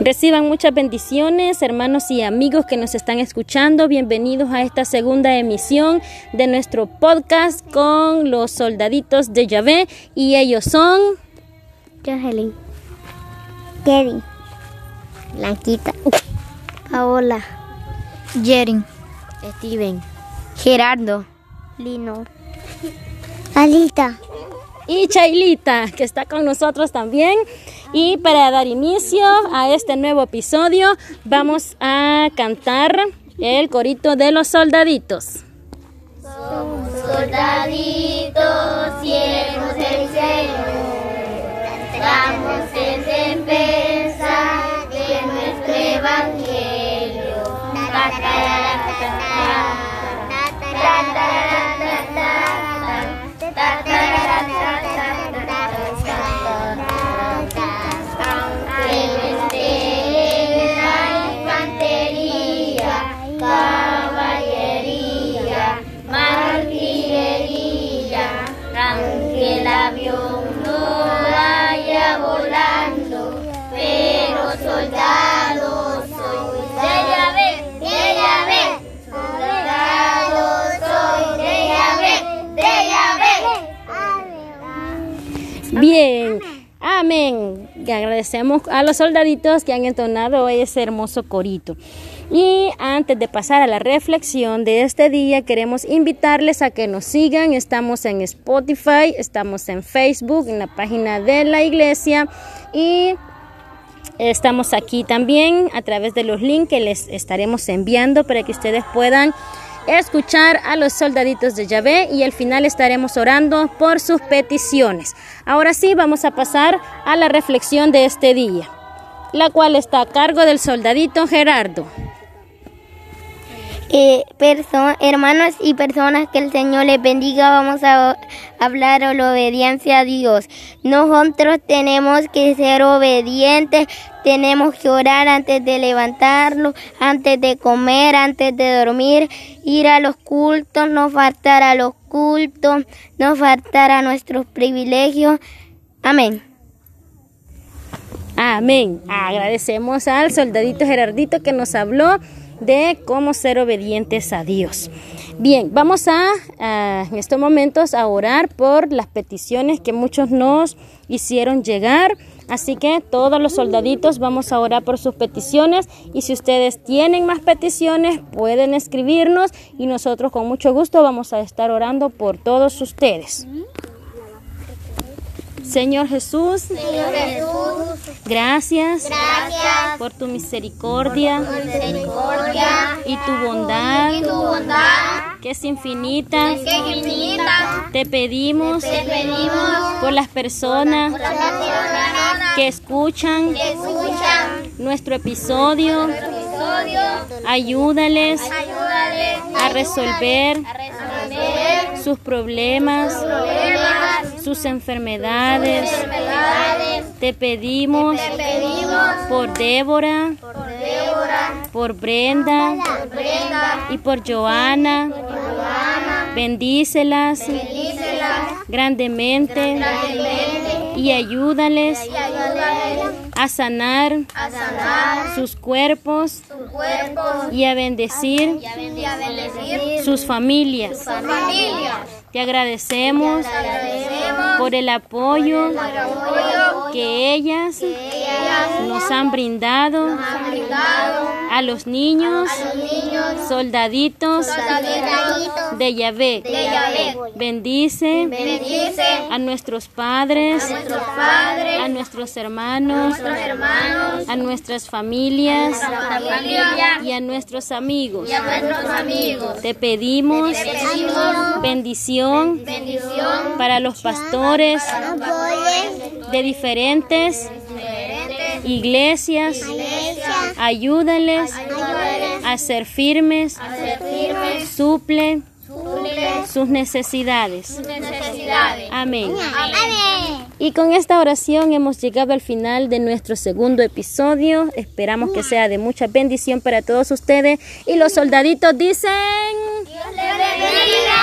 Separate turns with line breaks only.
Reciban muchas bendiciones, hermanos y amigos que nos están escuchando. Bienvenidos a esta segunda emisión de nuestro podcast con los soldaditos de Yahvé. Y ellos son...
Jocelyn. Kevin. Blanquita. Paola.
Jerin.
Steven.
Gerardo.
Lino. Alita.
Y Chailita, que está con nosotros también. Y para dar inicio a este nuevo episodio, vamos a cantar el corito de los soldaditos.
Somos soldaditos, siervos del Señor.
Y agradecemos a los soldaditos que han entonado ese hermoso corito. Y antes de pasar a la reflexión de este día, queremos invitarles a que nos sigan. Estamos en Spotify, estamos en Facebook, en la página de la iglesia y estamos aquí también a través de los links que les estaremos enviando para que ustedes puedan escuchar a los soldaditos de Yahvé y al final estaremos orando por sus peticiones. Ahora sí, vamos a pasar a la reflexión de este día, la cual está a cargo del soldadito Gerardo.
Eh, hermanos y personas que el Señor les bendiga, vamos a hablar de la obediencia a Dios. Nosotros tenemos que ser obedientes, tenemos que orar antes de levantarnos, antes de comer, antes de dormir, ir a los cultos, no faltar a los cultos, no faltar a nuestros privilegios. Amén.
Amén. Agradecemos al soldadito Gerardito que nos habló de cómo ser obedientes a Dios. Bien, vamos a, en estos momentos a orar por las peticiones que muchos nos hicieron llegar. Así que todos los soldaditos vamos a orar por sus peticiones y si ustedes tienen más peticiones pueden escribirnos y nosotros con mucho gusto vamos a estar orando por todos ustedes. Señor Jesús,
Señor Jesús,
gracias,
gracias
por tu misericordia
por tu misericordia
y tu bondad
y tu bondad
que es infinita.
que es infinita.
Te pedimos
Te pedimos
por las personas
por las personas
que escuchan
que escuchan
nuestro episodio,
nuestro episodio.
ayúdales
Ayúdales
a resolver
a resolver
sus problemas,
problemas,
sus enfermedades.
enfermedades.
Te pedimos
Te pedimos
por Débora,
por Débora,
por Brenda
por Brenda,
y por Joana.
por Joana.
Bendícelas
Bendícelas
grandemente
grandemente
y ayúdales
y ayúdales
a sanar
a sanar
sus cuerpos y a bendecir
y a bendecir
sus familias.
sus familias.
Te agradecemos
Agradecemos
por el apoyo
por el apoyo
que ellas
que ellas
nos han brindado
han brindado
a los niños
a los niños
soldaditos
soldaditos
de Yahvé.
de Yahvé.
Bendice
Bendice
a nuestros padres,
a nuestros padres,
a nuestros hermanos,
nuestros hermanos,
a nuestras familias
a nuestra familia
y a nuestros amigos.
y a nuestros amigos.
Te pedimos
Te pedimos
bendición
bendición
para los pastores de diferentes iglesias. Ayúdales a ser firmes, suple sus necesidades.
Amén.
Y con esta oración hemos llegado al final de nuestro segundo episodio. Esperamos que sea de mucha bendición para todos ustedes. Y los soldaditos dicen...
Dios les bendiga.